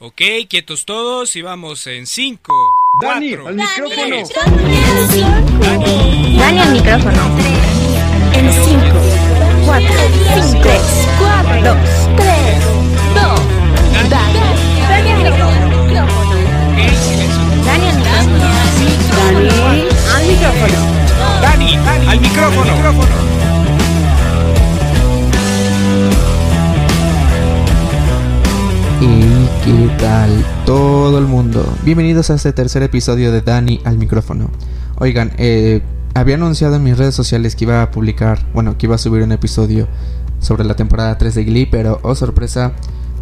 Ok, quietos todos y vamos en 5. Dani, al micrófono. Dani. Dani al micrófono. En 5, 4, 5, 3, 4, 2, 3, 2. Dani. Dani al micrófono. Dani al micrófono. Dani al micrófono. Dani, al micrófono. ¿Y qué tal todo el mundo? Bienvenidos a este tercer episodio de Dani al micrófono. Oigan, eh, había anunciado en mis redes sociales que iba a publicar, bueno, que iba a subir un episodio sobre la temporada 3 de Glee, pero oh sorpresa,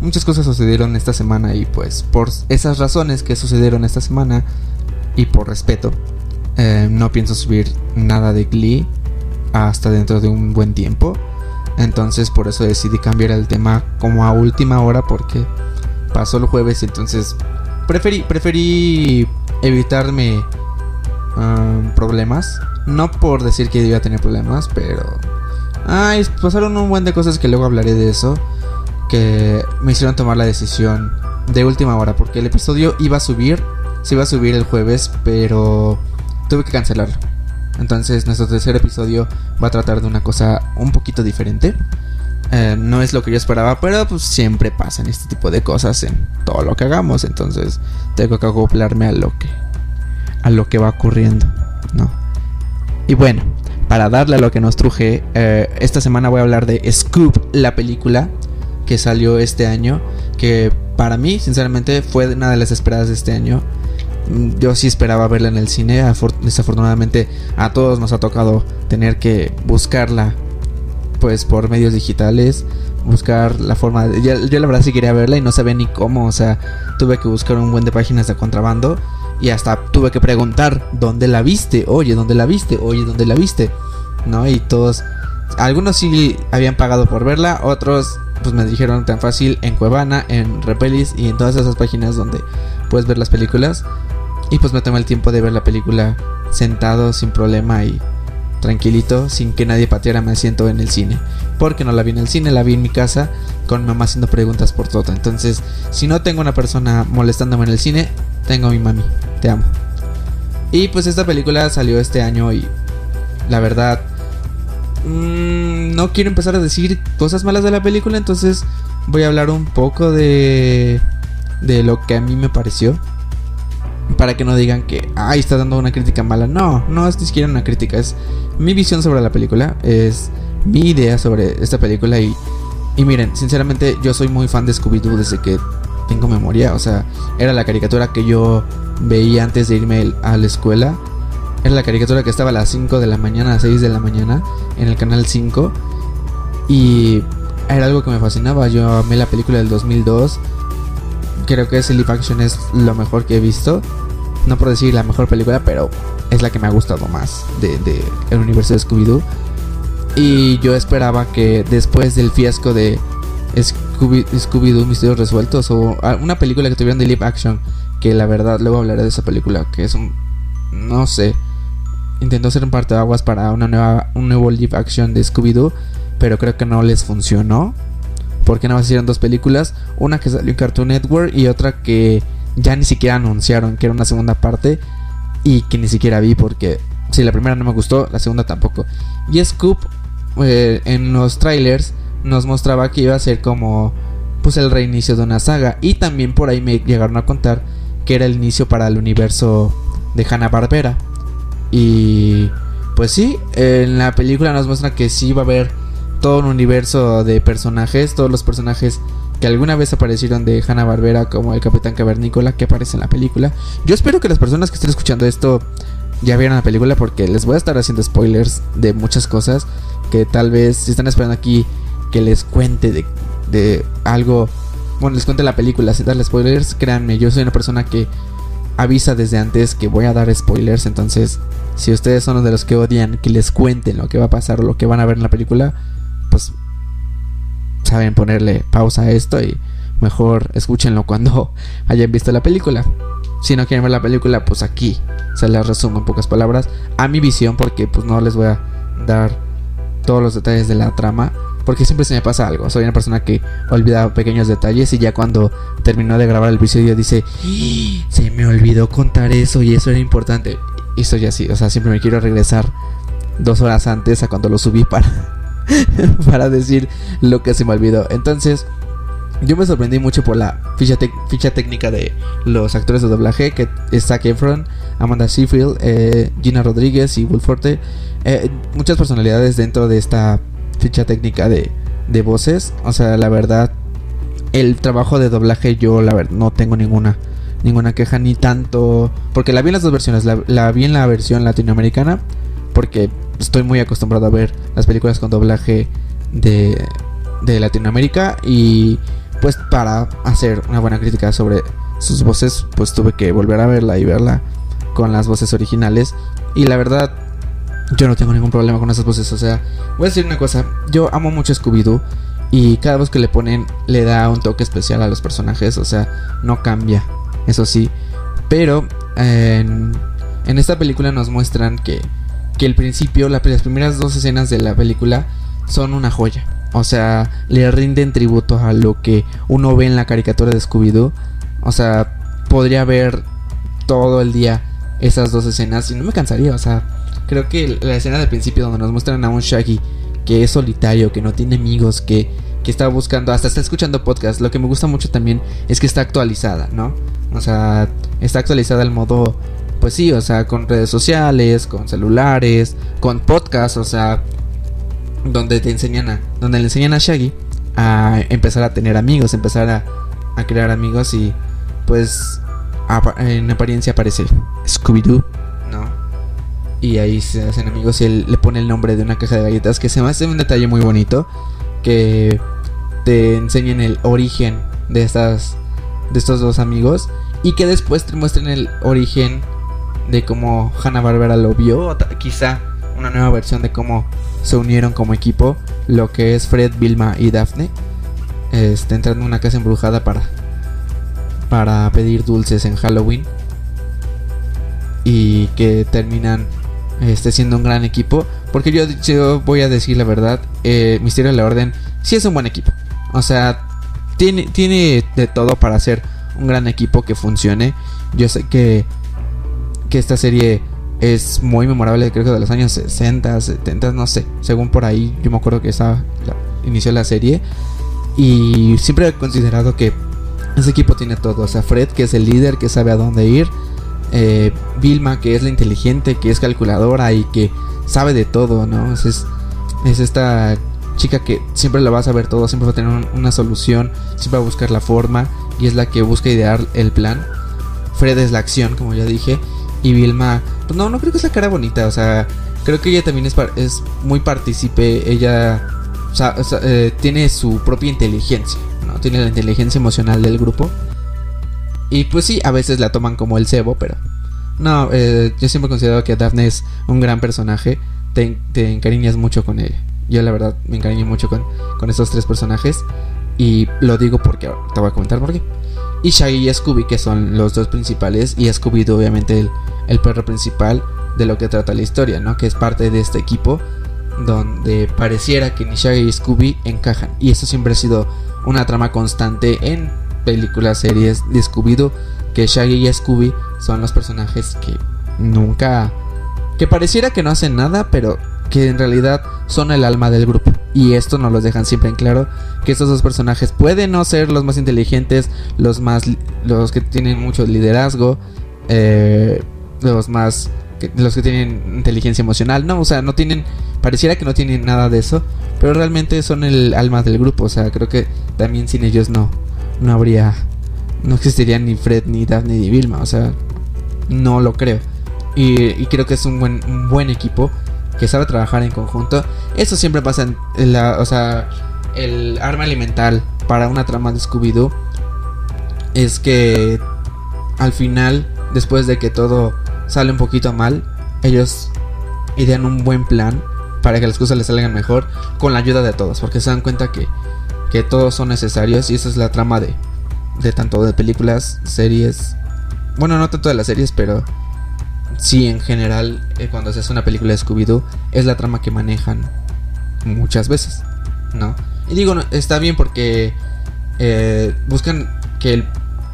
muchas cosas sucedieron esta semana y pues por esas razones que sucedieron esta semana y por respeto, eh, no pienso subir nada de Glee hasta dentro de un buen tiempo. Entonces por eso decidí cambiar el tema como a última hora porque pasó el jueves entonces preferí, preferí evitarme um, problemas. No por decir que iba a tener problemas, pero... Ay, pasaron un buen de cosas que luego hablaré de eso. Que me hicieron tomar la decisión de última hora. Porque el episodio iba a subir. Se iba a subir el jueves, pero tuve que cancelarlo. Entonces nuestro tercer episodio va a tratar de una cosa un poquito diferente. Eh, no es lo que yo esperaba, pero pues siempre pasan este tipo de cosas en todo lo que hagamos. Entonces tengo que acoplarme a lo que a lo que va ocurriendo, ¿no? Y bueno, para darle a lo que nos truje, eh, esta semana voy a hablar de Scoop, la película que salió este año, que para mí, sinceramente, fue una de las esperadas de este año. Mm, Yo sí esperaba verla en el cine, afor- desafortunadamente a todos nos ha tocado tener que buscarla pues por medios digitales, buscar la forma de... Yo, la verdad sí quería verla y no sabía ni cómo, o sea, tuve que buscar un buen de páginas de contrabando y hasta tuve que preguntar, ¿dónde la viste? Oye, ¿dónde la viste? Oye, ¿dónde la viste? ¿No? Y todos, algunos sí habían pagado por verla, otros pues me dijeron tan fácil en Cuevana, en Repelis y en todas esas páginas donde puedes ver las películas. Y pues me tomé el tiempo de ver la película sentado sin problema y tranquilito, sin que nadie pateara mi asiento en el cine. Porque no la vi en el cine, la vi en mi casa con mi mamá haciendo preguntas por todo. Entonces, si no tengo una persona molestándome en el cine, tengo a mi mami. Te amo. Y pues esta película salió este año y la verdad mm, no quiero empezar a decir cosas malas de la película, entonces voy a hablar un poco de de lo que a mí me pareció para que no digan que ay está dando una crítica mala. No, no es ni siquiera una crítica, es mi visión sobre la película, es mi idea sobre esta película y y miren, sinceramente yo soy muy fan de Scooby Doo desde que tengo memoria, o sea, era la caricatura que yo veía antes de irme a la escuela. Era la caricatura que estaba a las 5 de la mañana, a 6 de la mañana, en el canal 5. Y era algo que me fascinaba. Yo amé la película del 2002. Creo que live action es lo mejor que he visto. No por decir la mejor película, pero es la que me ha gustado más de, de el universo de Scooby-Doo. Y yo esperaba que después del fiasco de Scooby- Scooby-Doo Misterios Resueltos o una película que tuvieron de live action, que la verdad luego hablaré de esa película, que es un... no sé, intentó ser un parteaguas para una nueva, un nuevo live action de Scooby-Doo, pero creo que no les funcionó. Porque nada más hicieron dos películas, una que salió en Cartoon Network y otra que ya ni siquiera anunciaron que era una segunda parte y que ni siquiera vi porque si la primera no me gustó, la segunda tampoco. Y Scoop eh, en los trailers nos mostraba que iba a ser como pues el reinicio de una saga y también por ahí me llegaron a contar que era el inicio para el universo de Hanna Barbera y pues sí en la película nos muestra que sí va a haber todo un universo de personajes todos los personajes que alguna vez aparecieron de Hanna Barbera como el Capitán Cavernícola que aparece en la película. Yo espero que las personas que estén escuchando esto ya vieron la película porque les voy a estar haciendo spoilers de muchas cosas que tal vez si están esperando aquí que les cuente de, de algo, bueno, les cuente la película sin darles spoilers, créanme, yo soy una persona que avisa desde antes que voy a dar spoilers, entonces si ustedes son de los que odian que les cuenten lo que va a pasar o lo que van a ver en la película, pues saben ponerle pausa a esto y mejor escúchenlo cuando hayan visto la película. Si no quieren ver la película, pues aquí se las resumo en pocas palabras a mi visión porque pues no les voy a dar todos los detalles de la trama. porque siempre se me pasa algo. Soy una persona que olvida pequeños detalles y ya cuando terminó de grabar el episodio dice, ¡Ah! se me olvidó contar eso y eso era importante. Y soy así, o sea, siempre me quiero regresar dos horas antes a cuando lo subí para, para decir lo que se me olvidó. Entonces, yo me sorprendí mucho por la ficha, técnica de los actores de doblaje, que es Zac Efron, Amanda Seyfried, eh, Gina Rodríguez y Will. Eh, muchas personalidades dentro de esta ficha técnica de, voces. O sea, la verdad, el trabajo de doblaje yo la verdad no tengo ninguna ninguna queja ni tanto porque la vi en las dos versiones la, vi en la versión latinoamericana porque estoy muy acostumbrado a ver las películas con doblaje de, de Latinoamérica y pues para hacer una buena crítica sobre sus voces pues tuve que volver a verla y verla con las voces originales y la verdad yo no tengo ningún problema con esas voces. O sea, voy a decir una cosa. Yo amo mucho Scooby-Doo. Y cada vez que le ponen, le da un toque especial a los personajes. O sea, no cambia. Eso sí. Pero en, en esta película nos muestran que, que el principio, las primeras dos escenas de la película son una joya. O sea, le rinden tributo a lo que uno ve en la caricatura de Scooby-Doo. O sea, podría ver todo el día esas dos escenas y no me cansaría. O sea, Creo que la escena del principio donde nos muestran a un Shaggy que es solitario, que no tiene amigos, que, que está buscando, hasta está escuchando podcast. Lo que me gusta mucho también es que está actualizada, ¿no? O sea, está actualizada al modo, pues sí, o sea, con redes sociales, con celulares, con podcast, o sea, donde te enseñan a, donde le enseñan a Shaggy a empezar a tener amigos, empezar a, a crear amigos y pues en apariencia aparece Scooby-Doo, ¿no? y ahí se hacen amigos y él le pone el nombre de una caja de galletas que se me hace un detalle muy bonito que te enseñen el origen de estas de estos dos amigos y que después te muestren el origen de cómo Hanna Barbera lo vio quizá una nueva versión de cómo se unieron como equipo lo que es Fred, Vilma y Daphne este, entrando en una casa embrujada para para pedir dulces en Halloween y que terminan esté siendo un gran equipo. Porque yo, yo voy a decir la verdad, eh, Misterio de la Orden sí es un buen equipo. O sea, tiene, tiene de todo para ser un gran equipo que funcione. Yo sé que, que esta serie es muy memorable, creo que de los años 60, 70, no sé. Según por ahí, yo me acuerdo que estaba, inició la serie. Y siempre he considerado que ese equipo tiene todo. O sea, Fred, que es el líder, que sabe a dónde ir eh, Vilma, que es la inteligente, que es calculadora y que sabe de todo, ¿no? Es, es esta chica que siempre la va a saber todo, siempre va a tener una solución, siempre va a buscar la forma y es la que busca idear el plan. Fred es la acción, como ya dije, y Vilma, pues no, no creo que es la cara bonita, o sea, creo que ella también es, es muy partícipe, ella eh, tiene su propia inteligencia, ¿no? Tiene la inteligencia emocional del grupo y pues sí, a veces la toman como el cebo, pero no, eh, yo siempre he considerado que Daphne es un gran personaje. Te, encariñas mucho con ella. Yo la verdad me encariño mucho con, con estos tres personajes. Y lo digo porque te voy a comentar por qué. Y Shaggy y Scooby, que son los dos principales. Y Scooby, obviamente, el, perro principal de lo que trata la historia, ¿no? Que es parte de este equipo donde pareciera que ni Shaggy y Scooby encajan. Y eso siempre ha sido una trama constante en películas, series de Scooby-Doo, que Shaggy y Scooby son los personajes que nunca... que pareciera que no hacen nada, pero que en realidad son el alma del grupo. Y esto nos lo dejan siempre en claro, que estos dos personajes pueden no ser los más inteligentes, los más... los que tienen mucho liderazgo, eh, los más... los que tienen inteligencia emocional, no, o sea, no tienen... pareciera que no tienen nada de eso, pero realmente son el alma del grupo, o sea, creo que también sin ellos no, no habría, no existiría ni Fred, ni Daphne, ni Vilma, o sea, no lo creo. Y, creo que es un buen, un buen equipo que sabe trabajar en conjunto. Eso siempre pasa en la, o sea, el arma elemental para una trama de Scooby-Doo es que al final, después de que todo sale un poquito mal, ellos idean un buen plan para que las cosas les salgan mejor con la ayuda de todos, porque se dan cuenta que que todos son necesarios y esa es la trama de, de tanto de películas, series, bueno, no tanto de las series, pero sí en general eh, cuando se hace una película de Scooby-Doo es la trama que manejan muchas veces, ¿no? Y digo, está bien porque eh, buscan que el,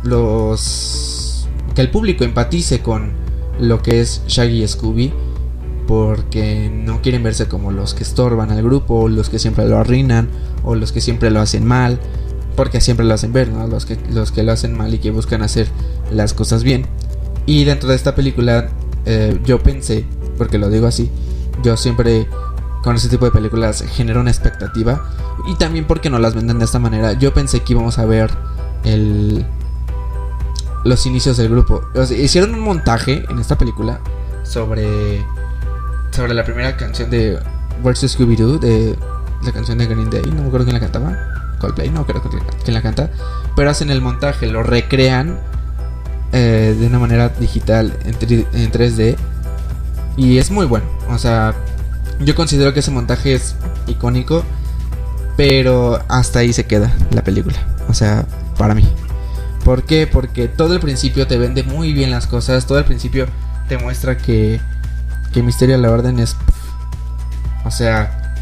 los que el público empatice con lo que es Shaggy y Scooby porque no quieren verse como los que estorban al grupo, o los que siempre lo arruinan, o los que siempre lo hacen mal, porque siempre lo hacen ver, ¿no? Los que, los que lo hacen mal y que buscan hacer las cosas bien. Y dentro de esta película eh, yo pensé, porque lo digo así, yo siempre con ese tipo de películas genero una expectativa. Y también porque no las venden de esta manera, yo pensé que íbamos a ver el, los inicios del grupo. hicieron un montaje en esta película sobre sobre la primera canción de Where's Scooby-Doo, de la canción de Green Day, no me acuerdo quién la cantaba, Coldplay, no creo quién la canta, pero hacen el montaje, lo recrean eh, de una manera digital en, 3D y es muy bueno, o sea, yo considero que ese montaje es icónico, pero hasta ahí se queda la película, o sea, para mí. ¿Por qué? Porque todo el principio te vende muy bien las cosas, todo el principio te muestra que que Misterio a la Orden es, o sea,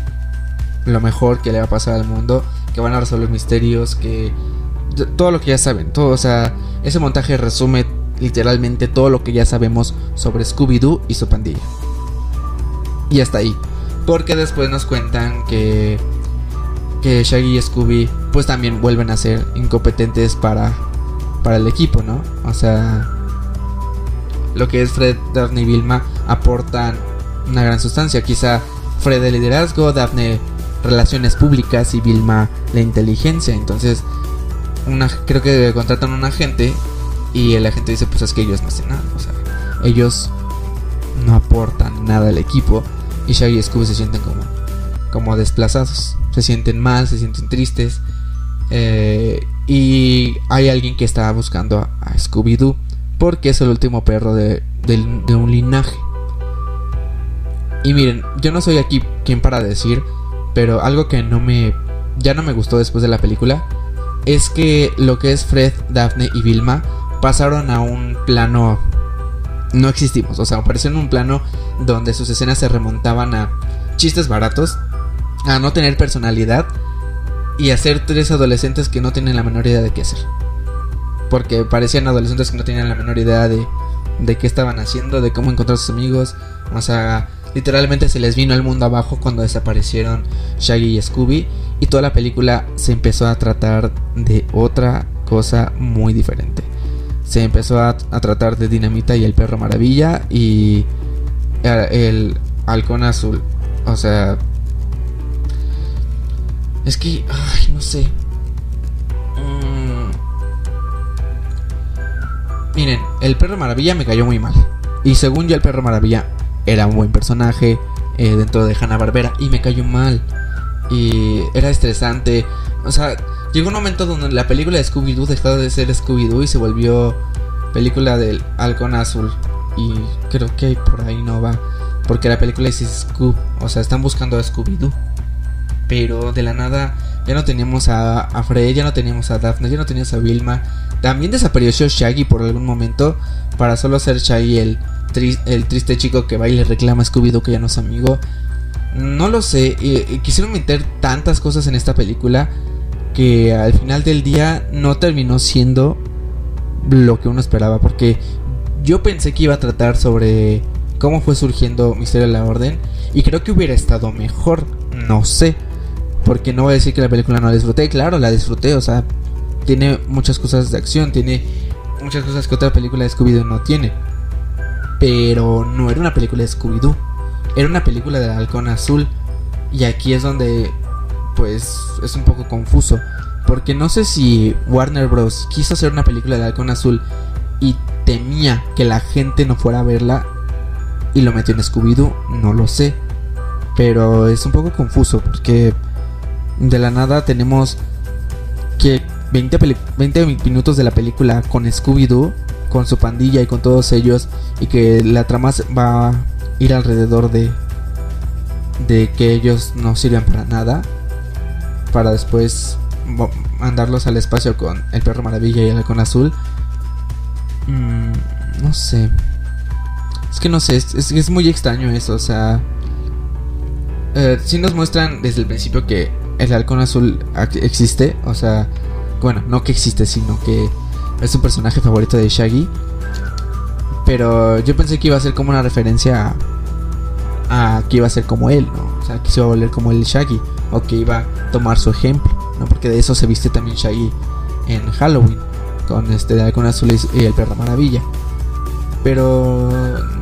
lo mejor que le va a pasar al mundo, que van a resolver misterios, que todo lo que ya saben, todo, o sea, ese montaje resume literalmente todo lo que ya sabemos sobre Scooby-Doo y su pandilla. Y hasta ahí. Porque después nos cuentan que que Shaggy y Scooby pues también vuelven a ser incompetentes para para el equipo, ¿no? O sea, lo que es Fred, Daphne y Vilma aportan una gran sustancia. Quizá Fred el liderazgo, Daphne relaciones públicas y Vilma la inteligencia. Entonces, una, creo que contratan a un agente y el agente dice, pues es que ellos no hacen nada. O sea, ellos no aportan nada al equipo y Shaggy y Scooby se sienten como, como desplazados. Se sienten mal, se sienten tristes. Eh, y hay alguien que está buscando a Scooby-Doo porque es el último perro de, un linaje. Y miren, yo no soy aquí quien para decir, pero algo que no me ya no me gustó después de la película es que lo que es Fred, Daphne y Vilma pasaron a un plano no existimos, o sea, aparecieron en un plano donde sus escenas se remontaban a chistes baratos, a no tener personalidad y a ser tres adolescentes que no tienen la menor idea de qué hacer porque parecían adolescentes que no tenían la menor idea de, de qué estaban haciendo, de cómo encontrar a sus amigos. O sea, literalmente se les vino el mundo abajo cuando desaparecieron Shaggy y Scooby. Y toda la película se empezó a tratar de otra cosa muy diferente. Se empezó a, tratar de Dinamita y el perro maravilla y el halcón azul. O sea... Es que... Ay, no sé. Miren, el perro maravilla me cayó muy mal. Y según yo, el perro maravilla era un buen personaje eh, dentro de Hanna Barbera y me cayó mal. Y era estresante. O sea, llegó un momento donde la película de Scooby-Doo dejó de ser Scooby-Doo y se volvió película del halcón azul. Y creo que por ahí no va. Porque la película es Scoob. O sea, están buscando a Scooby-Doo. Pero de la nada ya no teníamos a, a Fred, ya no teníamos a Daphne, ya no teníamos a Vilma. También desapareció Shaggy por algún momento para solo ser Shaggy el, el triste chico que va y le reclama a Scooby-Doo que ya no es amigo. No lo sé, quisieron meter tantas cosas en esta película que al final del día no terminó siendo lo que uno esperaba porque yo pensé que iba a tratar sobre cómo fue surgiendo Misterio de la Orden y creo que hubiera estado mejor, no sé, porque no voy a decir que la película no la disfruté, claro, la disfruté, o sea, tiene muchas cosas de acción, tiene muchas cosas que otra película de Scooby-Doo no tiene. Pero no era una película de Scooby-Doo, era una película de halcón azul. Y aquí es donde, pues, es un poco confuso. Porque no sé si Warner Bros. quiso hacer una película de halcón azul y temía que la gente no fuera a verla y lo metió en Scooby-Doo, no lo sé. Pero es un poco confuso porque de la nada tenemos que 20, 20 minutos de la película con Scooby-Doo, con su pandilla y con todos ellos, y que la trama va a ir alrededor de, de que ellos no sirven para nada, para después mandarlos al espacio con el perro maravilla y el halcón azul. Mm, no sé. Es que no sé, es, muy extraño eso, o sea... Eh, si nos muestran desde el principio que el halcón azul existe, o sea, bueno, no que existe, sino que es un personaje favorito de Shaggy. Pero yo pensé que iba a ser como una referencia a, que iba a ser como él, ¿no? O sea, que se iba a volver como el Shaggy, o que iba a tomar su ejemplo, ¿no? Porque de eso se viste también Shaggy en Halloween, con este halcón azul y el perro maravilla. Pero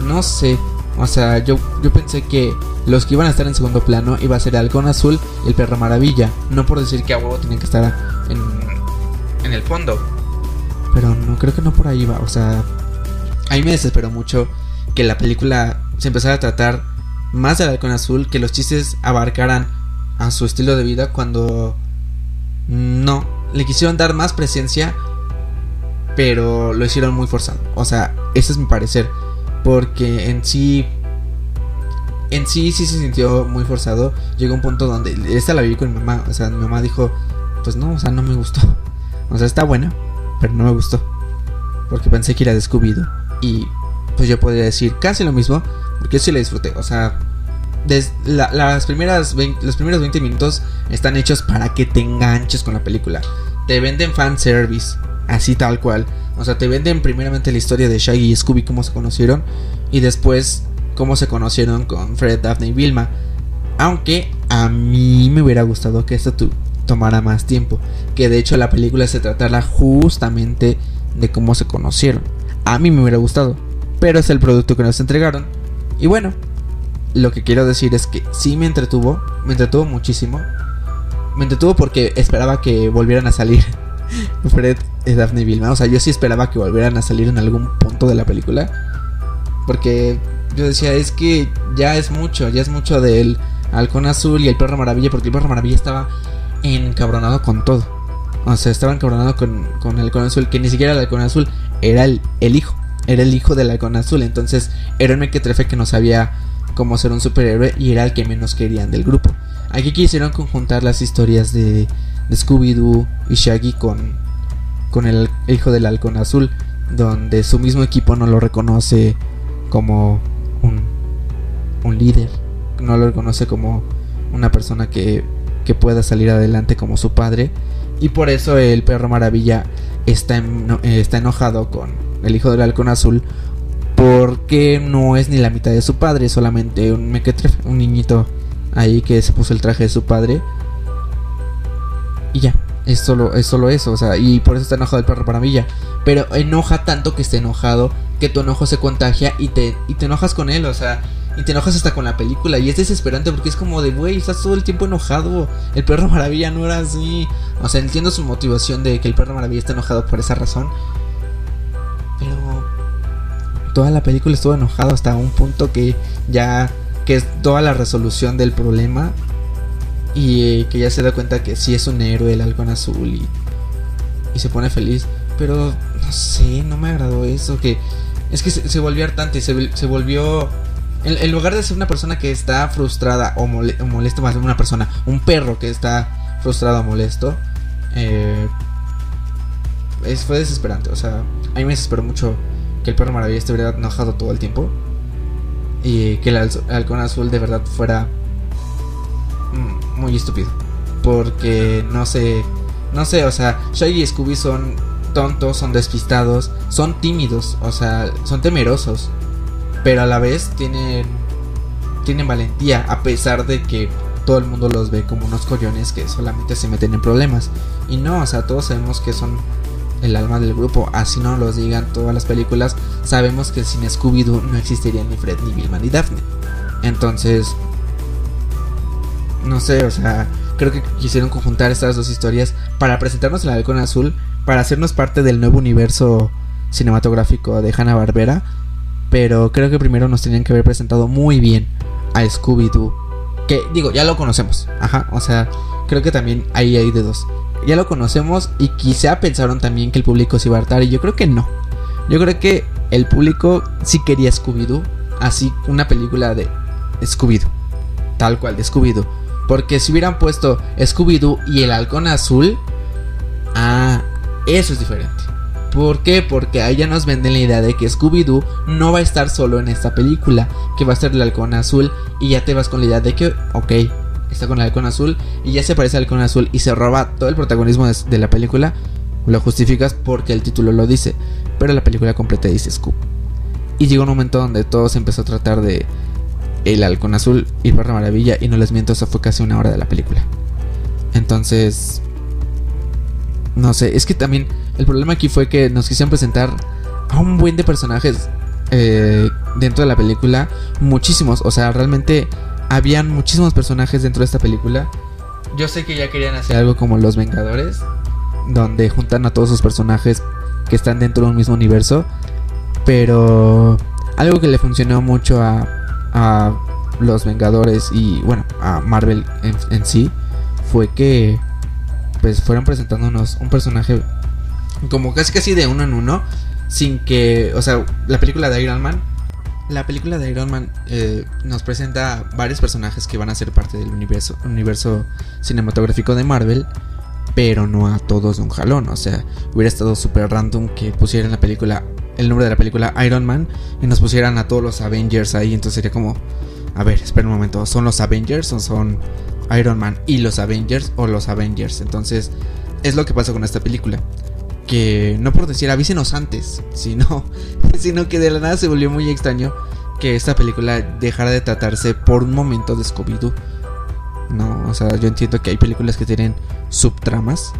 no sé, o sea, yo, yo pensé que los que iban a estar en segundo plano iba a ser halcón azul y el perro maravilla. No por decir que a huevo tienen que estar en, en el fondo. Pero no, creo que no por ahí va. O sea, a me desesperó mucho que la película se empezara a tratar más del halcón azul, que los chistes abarcaran a su estilo de vida cuando no, le quisieron dar más presencia, pero lo hicieron muy forzado. O sea, ese es mi parecer. Porque en sí. En sí, sí se sintió muy forzado. Llegó un punto donde. Esta la vi con mi mamá. O sea, mi mamá dijo: Pues no, o sea, no me gustó. O sea, está buena, pero no me gustó. Porque pensé que era descubido. Y pues yo podría decir casi lo mismo. Porque sí la disfruté. O sea, las primeras los primeros 20 minutos están hechos para que te enganches con la película. Te venden fan service, así tal cual. O sea, te venden primeramente la historia de Shaggy y Scooby, cómo se conocieron, y después cómo se conocieron con Fred, Daphne y Vilma. Aunque a mí me hubiera gustado que esto tomara más tiempo. Que de hecho la película se tratara justamente de cómo se conocieron. A mí me hubiera gustado. Pero es el producto que nos entregaron. Y bueno, lo que quiero decir es que sí me entretuvo. Me entretuvo muchísimo. Me entretuvo porque esperaba que volvieran a salir Fred Daphne y Vilma. O sea, yo sí esperaba que volvieran a salir en algún punto de la película. Porque yo decía, es que ya es mucho, ya es mucho del halcón azul y el perro maravilla. Porque el perro maravilla estaba encabronado con todo. O sea, estaba encabronado con, con el halcón azul, que ni siquiera el halcón azul era el, hijo. Era el hijo del halcón azul. Entonces era un mequetrefe que no sabía cómo ser un superhéroe y era el que menos querían del grupo. Aquí quisieron conjuntar las historias de de Scooby-Doo y Shaggy con, con el hijo del halcón azul, donde su mismo equipo no lo reconoce como un, un líder, no lo reconoce como una persona que, que pueda salir adelante como su padre, y por eso el perro maravilla está, está enojado con el hijo del halcón azul porque no es ni la mitad de su padre, solamente un mequetrefe, un niñito ahí que se puso el traje de su padre y ya. Es solo, es solo eso, o sea, y por eso está enojado el perro maravilla. Pero enoja tanto que esté enojado, que tu enojo se contagia y te, y te enojas con él, o sea, y te enojas hasta con la película. Y es desesperante porque es como de, güey, estás todo el tiempo enojado. El perro maravilla no era así. O sea, entiendo su motivación de que el perro maravilla está enojado por esa razón. Pero toda la película estuvo enojado hasta un punto que ya, que es toda la resolución del problema y que ya se da cuenta que sí es un héroe el halcón azul y, se pone feliz. Pero no sé, no me agradó eso. Que es que se, volvió hartante, se, se volvió. En, lugar de ser una persona que está frustrada o, molesto, más una persona, un perro que está frustrado o molesto, eh, fue desesperante. O sea, a mí me desesperó mucho que el perro maravilla estuviera enojado todo el tiempo y que el halcón azul de verdad fuera Mm, muy estúpido. Porque no sé, no sé, o sea, Shaggy y Scooby son tontos, son despistados, son tímidos, o sea, son temerosos. Pero a la vez tienen, tienen valentía, a pesar de que todo el mundo los ve como unos collones que solamente se meten en problemas. Y no, o sea, todos sabemos que son el alma del grupo, así no los digan todas las películas, sabemos que sin Scooby-Doo no existirían ni Fred, ni Vilma, ni Daphne. Entonces, no sé, o sea, creo que quisieron conjuntar estas dos historias para presentarnos el halcón azul, para hacernos parte del nuevo universo cinematográfico de Hanna Barbera. Pero creo que primero nos tenían que haber presentado muy bien a Scooby-Doo. Que digo, ya lo conocemos. Ajá, o sea, creo que también ahí hay de dos. Ya lo conocemos y quizá pensaron también que el público se iba a hartar. Y yo creo que no. Yo creo que el público sí quería Scooby-Doo. Así, una película de Scooby-Doo. Tal cual, de Scooby-Doo. Porque si hubieran puesto Scooby-Doo y el halcón azul, ah, eso es diferente. ¿Por qué? Porque ahí ya nos venden la idea de que Scooby-Doo no va a estar solo en esta película, que va a ser el halcón azul, y ya te vas con la idea de que, ok, está con el halcón azul y ya se parece al halcón azul y se roba todo el protagonismo de, la película, lo justificas porque el título lo dice, pero la película completa dice Scoop. Y llegó un momento donde todo se empezó a tratar de el halcón azul y Barra Maravilla y no les miento, eso fue casi una hora de la película. Entonces, no sé, es que también el problema aquí fue que nos quisieron presentar a un buen de personajes eh, dentro de la película, muchísimos, o sea, realmente habían muchísimos personajes dentro de esta película. Yo sé que ya querían hacer algo como Los Vengadores, donde juntan a todos sus personajes que están dentro de un mismo universo, pero algo que le funcionó mucho a, a los Vengadores y bueno, a Marvel en, en sí, fue que pues fueron presentándonos un personaje como casi casi de uno en uno, sin que, o sea, la película de Iron Man, la película de Iron Man eh, nos presenta varios personajes que van a ser parte del universo, universo cinematográfico de Marvel, pero no a todos de un jalón, o sea, hubiera estado súper random que pusieran la película, el nombre de la película Iron Man y nos pusieran a todos los Avengers ahí, entonces sería como, a ver, espera un momento, ¿son los Avengers o son Iron Man y los Avengers o los Avengers? Entonces, es lo que pasa con esta película que no por decir avísenos antes, sino, sino que de la nada se volvió muy extraño que esta película dejara de tratarse por un momento de Scooby-Doo. No, o sea, yo entiendo que hay películas que tienen subtramas,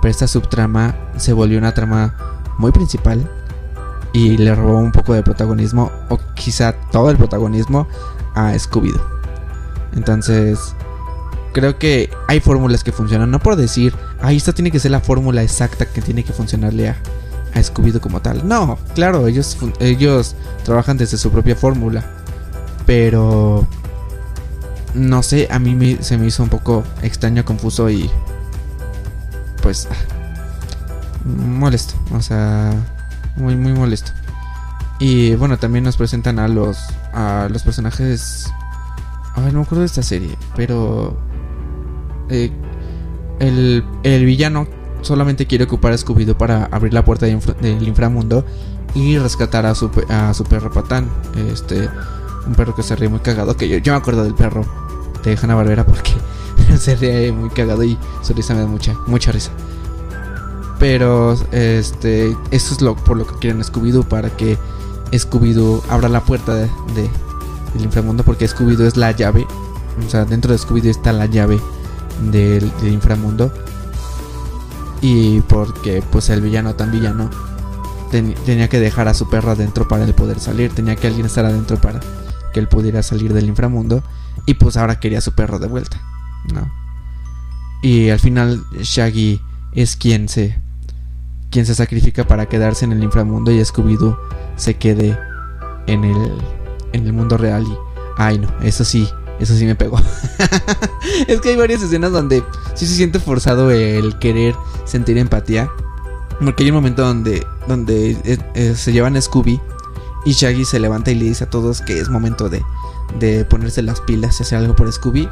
pero esta subtrama se volvió una trama muy principal y le robó un poco de protagonismo, o quizá todo el protagonismo, a Scooby-Doo. Entonces, creo que hay fórmulas que funcionan, no por decir, ahí esta tiene que ser la fórmula exacta que tiene que funcionarle a, a Scooby-Doo como tal. No, claro, ellos, ellos trabajan desde su propia fórmula, pero no sé, a mí me, se me hizo un poco extraño, confuso y pues molesto, o sea, muy muy molesto. Y bueno, también nos presentan a los a los personajes a ver, no me acuerdo de esta serie, pero eh, el, el, villano solamente quiere ocupar a Scooby-Doo para abrir la puerta de del inframundo y rescatar a su, a su perro patán. Este, un perro que se ríe muy cagado. Que yo, yo me acuerdo del perro de Hanna Barbera porque se ríe muy cagado y su risa me da mucha, mucha risa. Pero este, eso es lo por lo que quieren Scooby-Doo para que Scooby-Doo abra la puerta de, de, del inframundo porque Scooby-Doo es la llave. O sea, dentro de Scooby-Doo está la llave del, inframundo. Y porque pues el villano tan villano ten, tenía que dejar a su perro adentro para él poder salir. Tenía que alguien estar adentro para que él pudiera salir del inframundo. Y pues ahora quería a su perro de vuelta no y al final Shaggy es quien se quien se sacrifica para quedarse en el inframundo y Scooby Doo se quede en el en el mundo real y ay no eso sí eso sí me pegó. es que hay varias escenas donde sí se siente forzado el querer sentir empatía. Porque hay un momento donde, donde eh, eh, se llevan a Scooby y Shaggy se levanta y le dice a todos que es momento de, de ponerse las pilas y hacer algo por Scooby.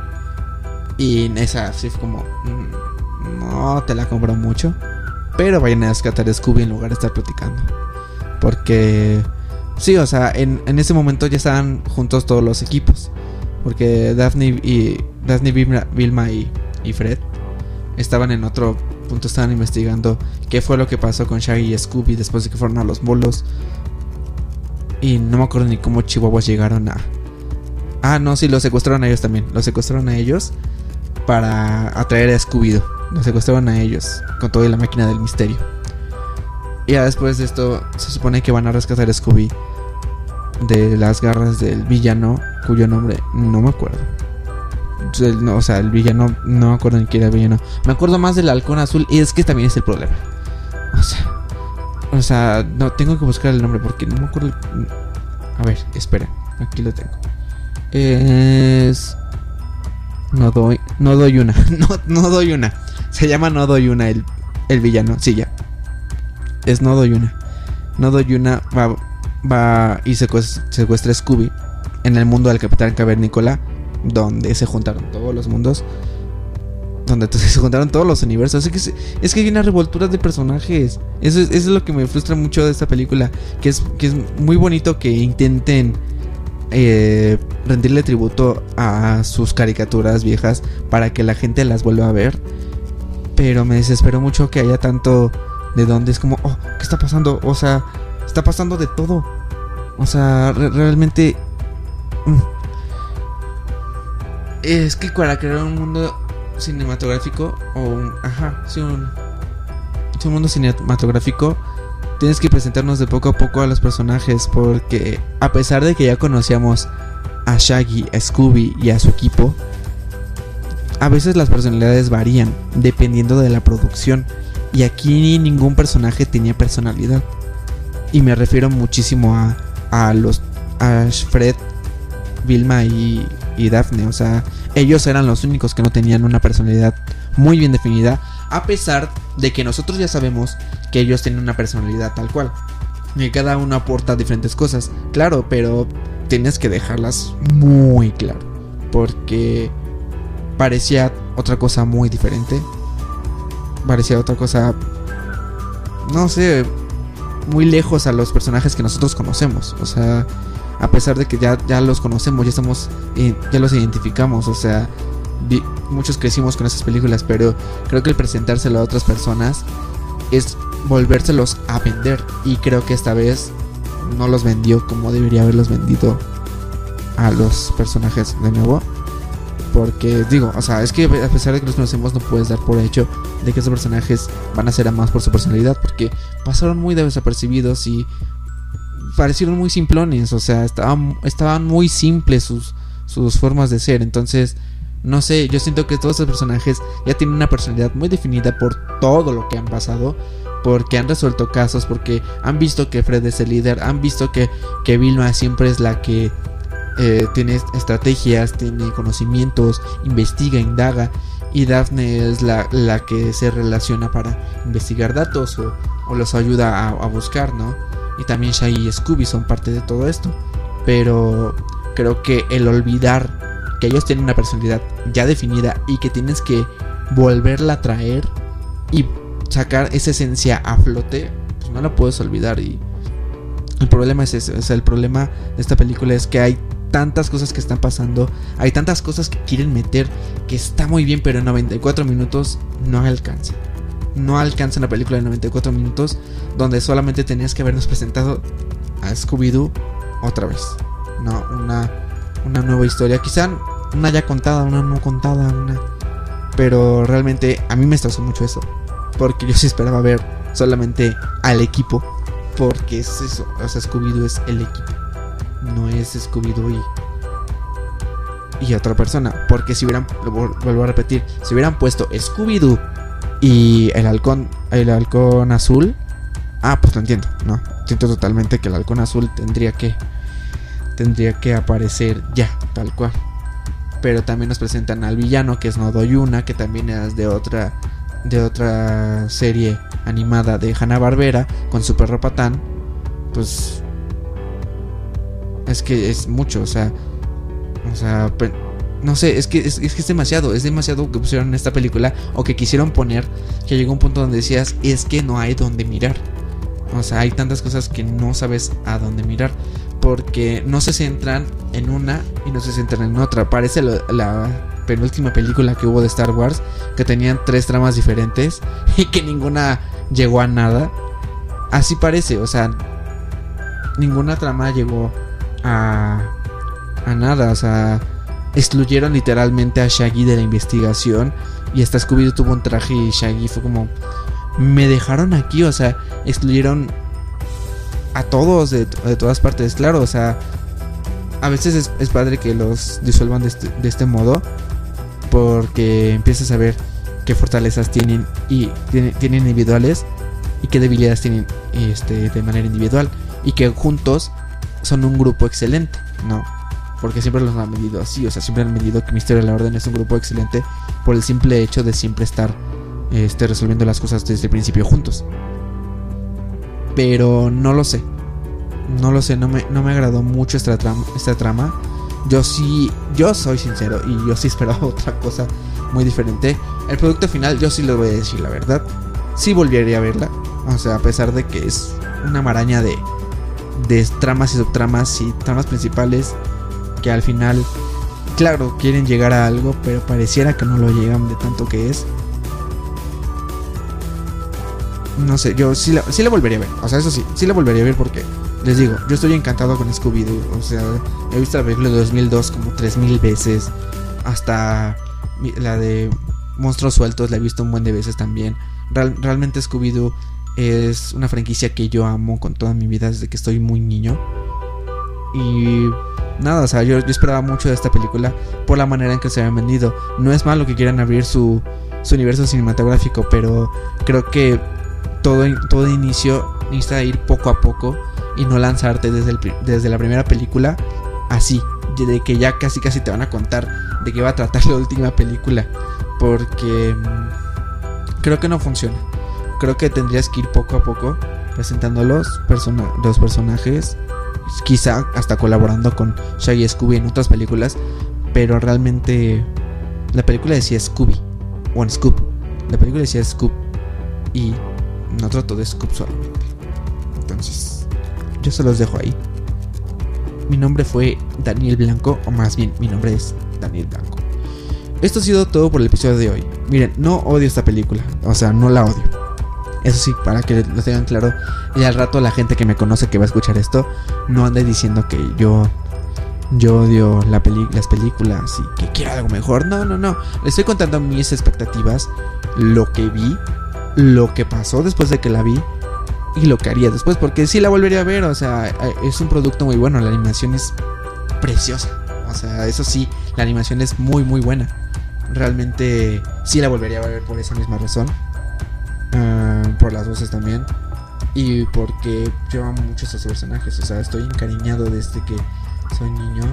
Y esa sí fue como, mmm, no te la compro mucho. Pero vayan a rescatar a Scooby en lugar de estar platicando. Porque, sí, o sea, en, en ese momento ya estaban juntos todos los equipos. Porque Daphne y Daphne, Vilma, y, y, Fred estaban en otro punto, estaban investigando qué fue lo que pasó con Shaggy y Scooby después de que fueron a los bolos. Y no me acuerdo ni cómo Chihuahuas llegaron a... Ah, no, sí, los secuestraron a ellos también. Los secuestraron a ellos para atraer a Scooby. Los secuestraron a ellos con toda la máquina del misterio. Y ya después de esto se supone que van a rescatar a Scooby de las garras del villano cuyo nombre no me acuerdo. O sea, el villano, no me acuerdo ni quién era el villano. Me acuerdo más del halcón azul y es que también es el problema. O sea, o sea, no tengo que buscar el nombre porque no me acuerdo. A ver, espera, aquí lo tengo. Es no doy, no doy una, no, no doy una. Se llama No doy una el, el villano, sí ya. Es No doy una. No doy una va, va y secuestra, secuestra a Scooby en el mundo del Capitán Cavernícola, donde se juntaron todos los mundos, donde se juntaron todos los universos. Es que, es que hay una revoltura de personajes. Eso es, eso es, lo que me frustra mucho de esta película, que es, que es muy bonito que intenten eh, rendirle tributo a sus caricaturas viejas para que la gente las vuelva a ver. Pero me desesperó mucho que haya tanto de donde es como, oh, ¿qué está pasando? O sea, está pasando de todo. O sea, realmente... Mm. Es que para crear un mundo cinematográfico, o un... Ajá, sí, un, un mundo cinematográfico, tienes que presentarnos de poco a poco a los personajes, porque a pesar de que ya conocíamos a Shaggy, a Scooby y a su equipo, a veces las personalidades varían dependiendo de la producción. Y aquí ningún personaje tenía personalidad. Y me refiero muchísimo a, a los a Fred, Vilma y, y Daphne. O sea, ellos eran los únicos que no tenían una personalidad muy bien definida. A pesar de que nosotros ya sabemos que ellos tienen una personalidad tal cual. Y cada uno aporta diferentes cosas. Claro, pero tienes que dejarlas muy claro. Porque parecía otra cosa muy diferente. Parecía otra cosa, no sé, muy lejos a los personajes que nosotros conocemos. O sea, a pesar de que ya, ya los conocemos, ya estamos, eh, ya los identificamos. O sea, muchos crecimos con esas películas, pero creo que el presentárselo a otras personas es volvérselos a vender. Y creo que esta vez no los vendió como debería haberlos vendido a los personajes de nuevo. Porque digo, o sea, es que a pesar de que los conocemos, no puedes dar por hecho de que esos personajes van a ser amados por su personalidad. Porque pasaron muy desapercibidos y parecieron muy simplones. O sea, estaban, estaban muy simples sus, sus formas de ser. Entonces, no sé, yo siento que todos esos personajes ya tienen una personalidad muy definida por todo lo que han pasado. Porque han resuelto casos, porque han visto que Fred es el líder, han visto que, que Vilma siempre es la que eh, tiene estrategias, tiene conocimientos, investiga, indaga. Y Daphne es la, que se relaciona para investigar datos o, los ayuda a, buscar, ¿no? Y también Shaggy y Scooby son parte de todo esto. Pero creo que el olvidar que ellos tienen una personalidad ya definida y que tienes que volverla a traer y sacar esa esencia a flote, pues no la puedes olvidar. Y el problema es ese. O sea, el problema de esta película es que hay tantas cosas que están pasando, hay tantas cosas que quieren meter que está muy bien, pero en 94 minutos no alcanza. No alcanza una película de 94 minutos donde solamente tenías que habernos presentado a Scooby-Doo otra vez. No, una, una nueva historia. Quizá una ya contada, una no contada, una. Pero realmente a mí me estresó mucho eso. Porque yo sí esperaba ver solamente al equipo. Porque es eso. O sea, Scooby-Doo es el equipo no es Scooby-Doo y, otra persona. Porque si hubieran, vuelvo a repetir, si hubieran puesto Scooby-Doo y el halcón, el halcón azul, ah, pues lo entiendo, ¿no? Siento totalmente que el halcón azul tendría que, tendría que aparecer ya, tal cual. Pero también nos presentan al villano, que es Nodoyuna, que también es de otra, de otra serie animada de Hanna Barbera, con Super Ropatán. Pues es que es mucho, o sea, o sea, no sé, es que es, que es demasiado, es demasiado que pusieron en esta película o que quisieron poner que llegó un punto donde decías, es que no hay donde mirar. O sea, hay tantas cosas que no sabes a dónde mirar porque no se centran en una y no se centran en otra. Parece la penúltima película que hubo de Star Wars que tenían tres tramas diferentes y que ninguna llegó a nada. Así parece, o sea, ninguna trama llegó a, a nada, o sea, excluyeron literalmente a Shaggy de la investigación y hasta Scooby tuvo un traje y Shaggy fue como, me dejaron aquí, o sea, excluyeron a todos de, todas partes, claro, o sea, a veces es, padre que los disuelvan de este, de este, modo porque empiezas a ver qué fortalezas tienen y tienen, tienen individuales y qué debilidades tienen este, de manera individual y que juntos son un grupo excelente, ¿no? Porque siempre los han medido así, o sea, siempre han medido que Misterio de la Orden es un grupo excelente por el simple hecho de siempre estar este, resolviendo las cosas desde el principio juntos. Pero no lo sé. No lo sé, no me, no me agradó mucho esta trama, esta trama. Yo sí, yo soy sincero y yo sí esperaba otra cosa muy diferente. El producto final, yo sí le voy a decir la verdad. Sí volvería a verla. O sea, a pesar de que es una maraña de de tramas y subtramas y tramas principales que al final, claro, quieren llegar a algo, pero pareciera que no lo llegan de tanto que es. No sé, yo sí la, volvería a ver. O sea, eso sí, sí la volvería a ver porque, les digo, yo estoy encantado con Scooby-Doo. O sea, he visto la película de 2002 como 3000 veces. Hasta la de Monstruos Sueltos la he visto un buen de veces también. realmente Scooby-Doo es una franquicia que yo amo con toda mi vida desde que estoy muy niño. Y nada, o sea, yo, esperaba mucho de esta película por la manera en que se había vendido. No es malo que quieran abrir su, su universo cinematográfico, pero creo que todo, todo inicio necesita ir poco a poco y no lanzarte desde, desde la primera película así, de que ya casi casi te van a contar de qué va a tratar la última película, porque mm, creo que no funciona. Creo que tendrías que ir poco a poco presentando los, los personajes, quizá hasta colaborando con Shaggy Scooby en otras películas, pero realmente la película decía Scooby, o Scoop, la película decía Scoop y no trato de Scoop solamente. Entonces, yo se los dejo ahí. Mi nombre fue Daniel Blanco, o más bien, mi nombre es Daniel Blanco. Esto ha sido todo por el episodio de hoy. Miren, no odio esta película, o sea, no la odio. Eso sí, para que lo tengan claro, y al rato la gente que me conoce que va a escuchar esto, no ande diciendo que yo yo odio la las películas y que quiero algo mejor. No, no, no. Le estoy contando mis expectativas, lo que vi, lo que pasó después de que la vi y lo que haría después, porque sí la volvería a ver, o sea, eh, es un producto muy bueno, la animación es preciosa, o sea, eso sí, la animación es muy, muy buena. Realmente sí la volvería a ver por esa misma razón, ah, por las voces también, y porque yo amo mucho a esos personajes, o sea, estoy encariñado desde que soy niño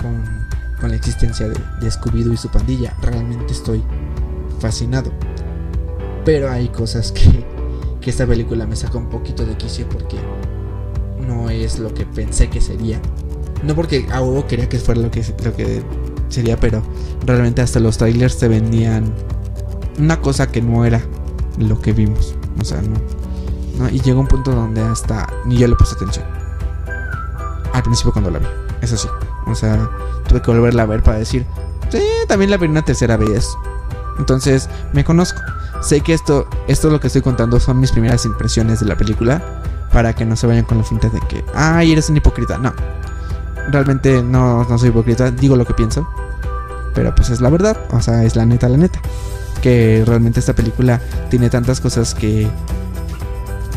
con, con la existencia de, de Scooby-Doo y su pandilla, realmente estoy fascinado. Pero hay cosas que, que esta película me saca un poquito de quicio porque no es lo que pensé que sería. No porque a quería que fuera lo que, lo que sería, pero realmente hasta los trailers se vendían una cosa que no era lo que vimos. O sea, no. Y llegó un punto donde hasta ni yo le puse atención. Al principio cuando la vi. Eso sí. O sea, tuve que volverla a ver para decir. Sí, también la vi una tercera vez. Entonces, me conozco. Sé que esto, esto lo que estoy contando son mis primeras impresiones de la película. Para que no se vayan con la finta de que, ay, eres un hipócrita. No. Realmente no, no soy hipócrita, digo lo que pienso. Pero pues es la verdad, o sea, es la neta, la neta. Que realmente esta película tiene tantas cosas que.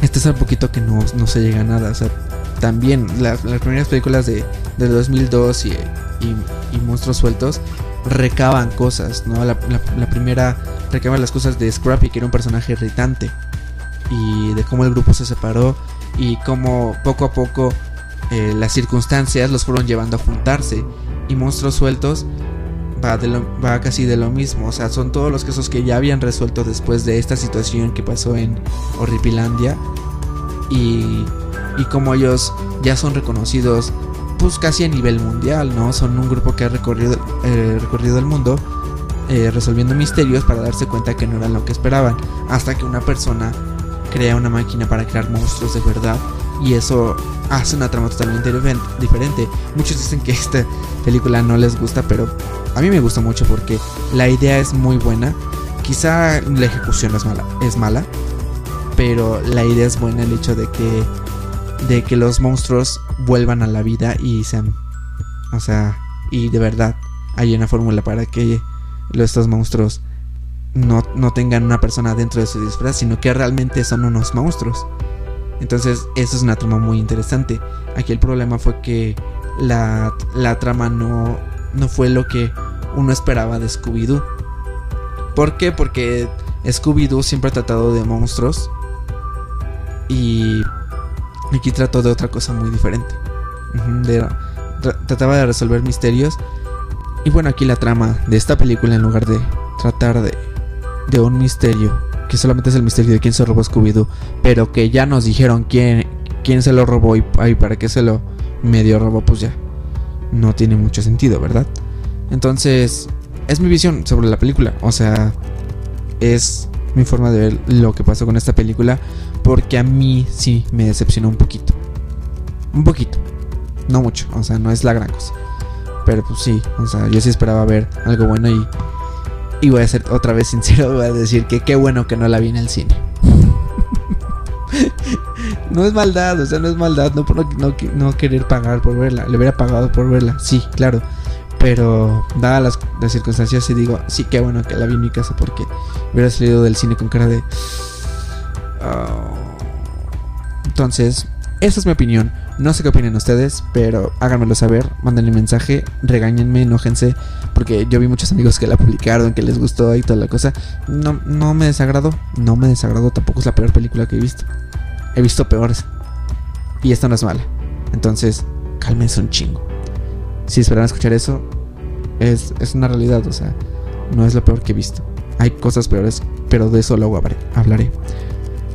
Este es un poquito que no, no se llega a nada. O sea, también las primeras películas de, de 2002 y, y, Monstruos Sueltos recaban cosas, ¿no? La, primera recaba las cosas de Scrappy, que era un personaje irritante, y de cómo el grupo se separó y cómo poco a poco eh, las circunstancias los fueron llevando a juntarse. Y Monstruos Sueltos va, de va casi de lo mismo, o sea, son todos los casos que ya habían resuelto después de esta situación que pasó en Horripilandia. Y, y como ellos ya son reconocidos pues casi a nivel mundial, ¿no? Son un grupo que ha recorrido, eh, recorrido el mundo eh, resolviendo misterios para darse cuenta que no eran lo que esperaban, hasta que una persona crea una máquina para crear monstruos de verdad y eso hace una trama totalmente diferente. Muchos dicen que esta película no les gusta, pero a mí me gusta mucho porque la idea es muy buena. Quizá la ejecución es mala, es mala, pero la idea es buena el hecho de que de que los monstruos vuelvan a la vida y sean, o sea, y de verdad hay una fórmula para que estos monstruos no, no tengan una persona dentro de su disfraz, sino que realmente son unos monstruos. Entonces, eso es una trama muy interesante. Aquí el problema fue que la, trama no, no fue lo que uno esperaba de Scooby-Doo. ¿Por qué? Porque Scooby-Doo siempre ha tratado de monstruos. Y Aquí trató de otra cosa muy diferente. trataba de resolver misterios. Y bueno, aquí la trama de esta película, en lugar de tratar de, de un misterio, que solamente es el misterio de quién se robó Scooby-Doo, pero que ya nos dijeron quién, quién se lo robó y, para qué se lo medio robó, pues ya no tiene mucho sentido, ¿verdad? Entonces, es mi visión sobre la película. O sea, es mi forma de ver lo que pasó con esta película. Porque a mí sí me decepcionó un poquito. Un poquito. No mucho, o sea, no es la gran cosa. Pero pues sí, o sea, yo sí esperaba ver algo bueno y, y voy a ser otra vez sincero, voy a decir que qué bueno que no la vi en el cine. no es maldad, o sea, no es maldad, no, no, no querer pagar por verla, le hubiera pagado por verla, sí, claro. Pero dadas las, circunstancias, sí digo, sí, qué bueno que la vi en mi casa porque hubiera salido del cine con cara de... Oh". Entonces, esa es mi opinión. No sé qué opinan ustedes, pero háganmelo saber, mándenle mensaje, regáñenme, enójense, porque yo vi muchos amigos que la publicaron, que les gustó y toda la cosa. No, no me desagradó, no me desagradó, tampoco es la peor película que he visto. He visto peores. Y esta no es mala. Entonces, cálmense un chingo si esperan escuchar eso, es, una realidad, o sea, no es lo peor que he visto. Hay cosas peores, pero de eso luego hablaré.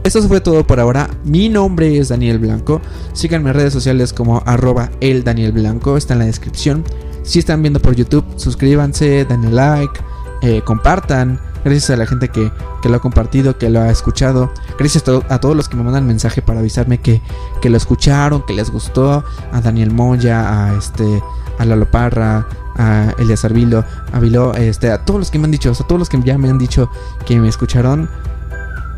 Esto fue todo por ahora. Mi nombre es Daniel Blanco. Síganme en redes sociales como arroba el Daniel Blanco. Está en la descripción. Si están viendo por YouTube, suscríbanse, denle like, eh, compartan. Gracias a la gente que, lo ha compartido, que lo ha escuchado. Gracias a, todos los que me mandan mensaje para avisarme que, que, lo escucharon, que les gustó. A Daniel Moya, a este a Lalo Parra, a Elias Arvilo, a Vilo, este, a todos los que me han dicho, o sea, todos los que ya me han dicho que me escucharon.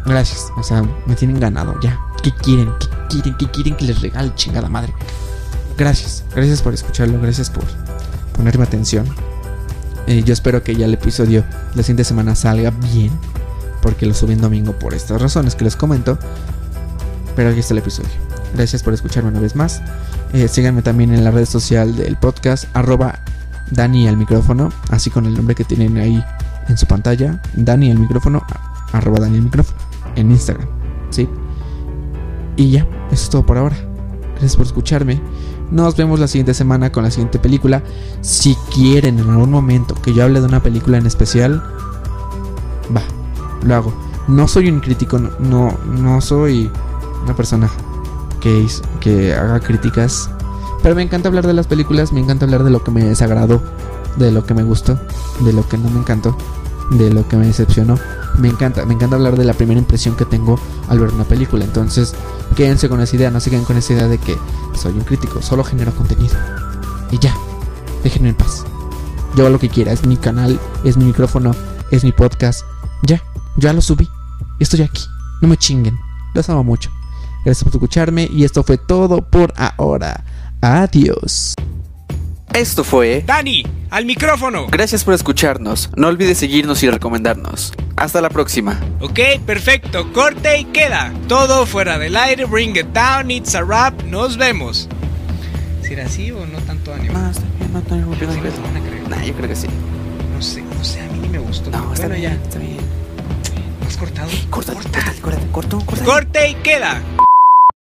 Gracias, o sea, me tienen ganado ya. ¿Qué quieren? ¿Qué quieren? ¿Qué quieren que les regale, chingada madre? Gracias, gracias por escucharlo, gracias por ponerme atención. Yo espero que ya el episodio la siguiente semana salga bien, porque lo subí en domingo por estas razones que les comento. Pero aquí está el episodio. Gracias por escucharme una vez más. Eh, síganme también en la red social del podcast, arroba Dani al micrófono, así con el nombre que tienen ahí en su pantalla, Dani al en Instagram, ¿sí? Y ya, eso es todo por ahora. Gracias por escucharme. Nos vemos la siguiente semana con la siguiente película. Si quieren en algún momento que yo hable de una película en especial, va, lo hago. No soy un crítico, no, no soy una persona que, que haga críticas. Pero me encanta hablar de las películas, me encanta hablar de lo que me desagradó, de lo que me gustó, de lo que no me encantó, de lo que me decepcionó. Me encanta, me encanta hablar de la primera impresión que tengo al ver una película. Entonces, quédense con esa idea, no se queden con esa idea de que soy un crítico, solo genero contenido. Y ya, déjenme en paz. Yo hago lo que quiera, es mi canal, es mi micrófono, es mi podcast. Ya, ya lo subí. Estoy aquí. No me chinguen. Los amo mucho. Gracias por escucharme y esto fue todo por ahora. Adiós. Esto fue Dani, al micrófono. Gracias por escucharnos. No olvides seguirnos y recomendarnos. Hasta la próxima. Ok, perfecto. Corte y queda. Todo fuera del aire. Bring it down. It's a wrap. Nos vemos. ¿Será así o no tanto ánimo? Más, no, no, no, Nah, yo creo que sí. No sé, no sé, a mí ni me gustó. No, está bien, ya. está bien. ¿Has cortado? Corta, corta, corta, corta, corta. Corte y queda.